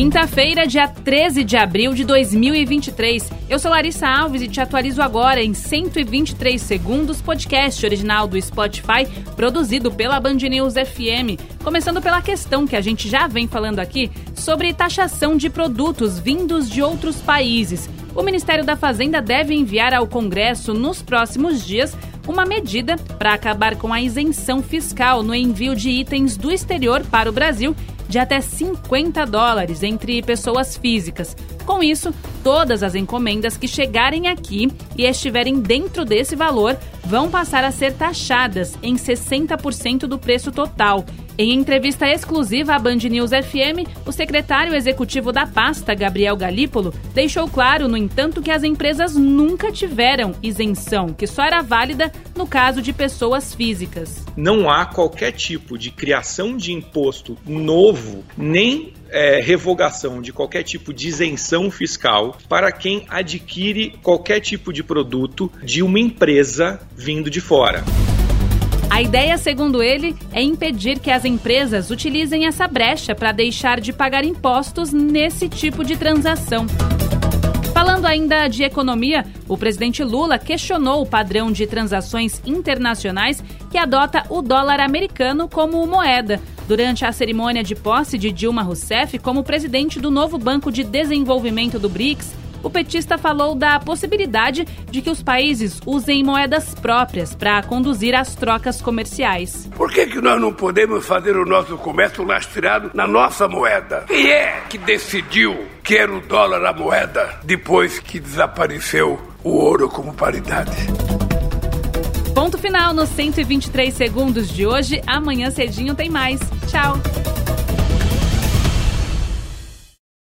Quinta-feira, dia 13 de abril de 2023. Eu sou Larissa Alves e te atualizo agora em 123 segundos, podcast original do Spotify, produzido pela Band News FM. Começando pela questão que a gente já vem falando aqui sobre taxação de produtos vindos de outros países. O Ministério da Fazenda deve enviar ao Congresso nos próximos dias uma medida para acabar com a isenção fiscal no envio de itens do exterior para o Brasil de até 50 dólares entre pessoas físicas. Com isso, todas as encomendas que chegarem aqui e estiverem dentro desse valor vão passar a ser taxadas em 60% do preço total. Em entrevista exclusiva à Band News FM, o secretário executivo da pasta, Gabriel Galípolo, deixou claro, no entanto, que as empresas nunca tiveram isenção, que só era válida no caso de pessoas físicas. Não há qualquer tipo de criação de imposto novo, nem é, revogação de qualquer tipo de isenção fiscal para quem adquire qualquer tipo de produto de uma empresa vindo de fora. A ideia, segundo ele, é impedir que as empresas utilizem essa brecha para deixar de pagar impostos nesse tipo de transação. Falando ainda de economia, o presidente Lula questionou o padrão de transações internacionais que adota o dólar americano como moeda. Durante a cerimônia de posse de Dilma Rousseff como presidente do novo Banco de Desenvolvimento do BRICS, o petista falou da possibilidade de que os países usem moedas próprias para conduzir as trocas comerciais. Por que, que nós não podemos fazer o nosso comércio lastreado na nossa moeda? Quem é que decidiu que era o dólar a moeda depois que desapareceu o ouro como paridade? Ponto final nos 123 segundos de hoje. Amanhã cedinho tem mais. Tchau.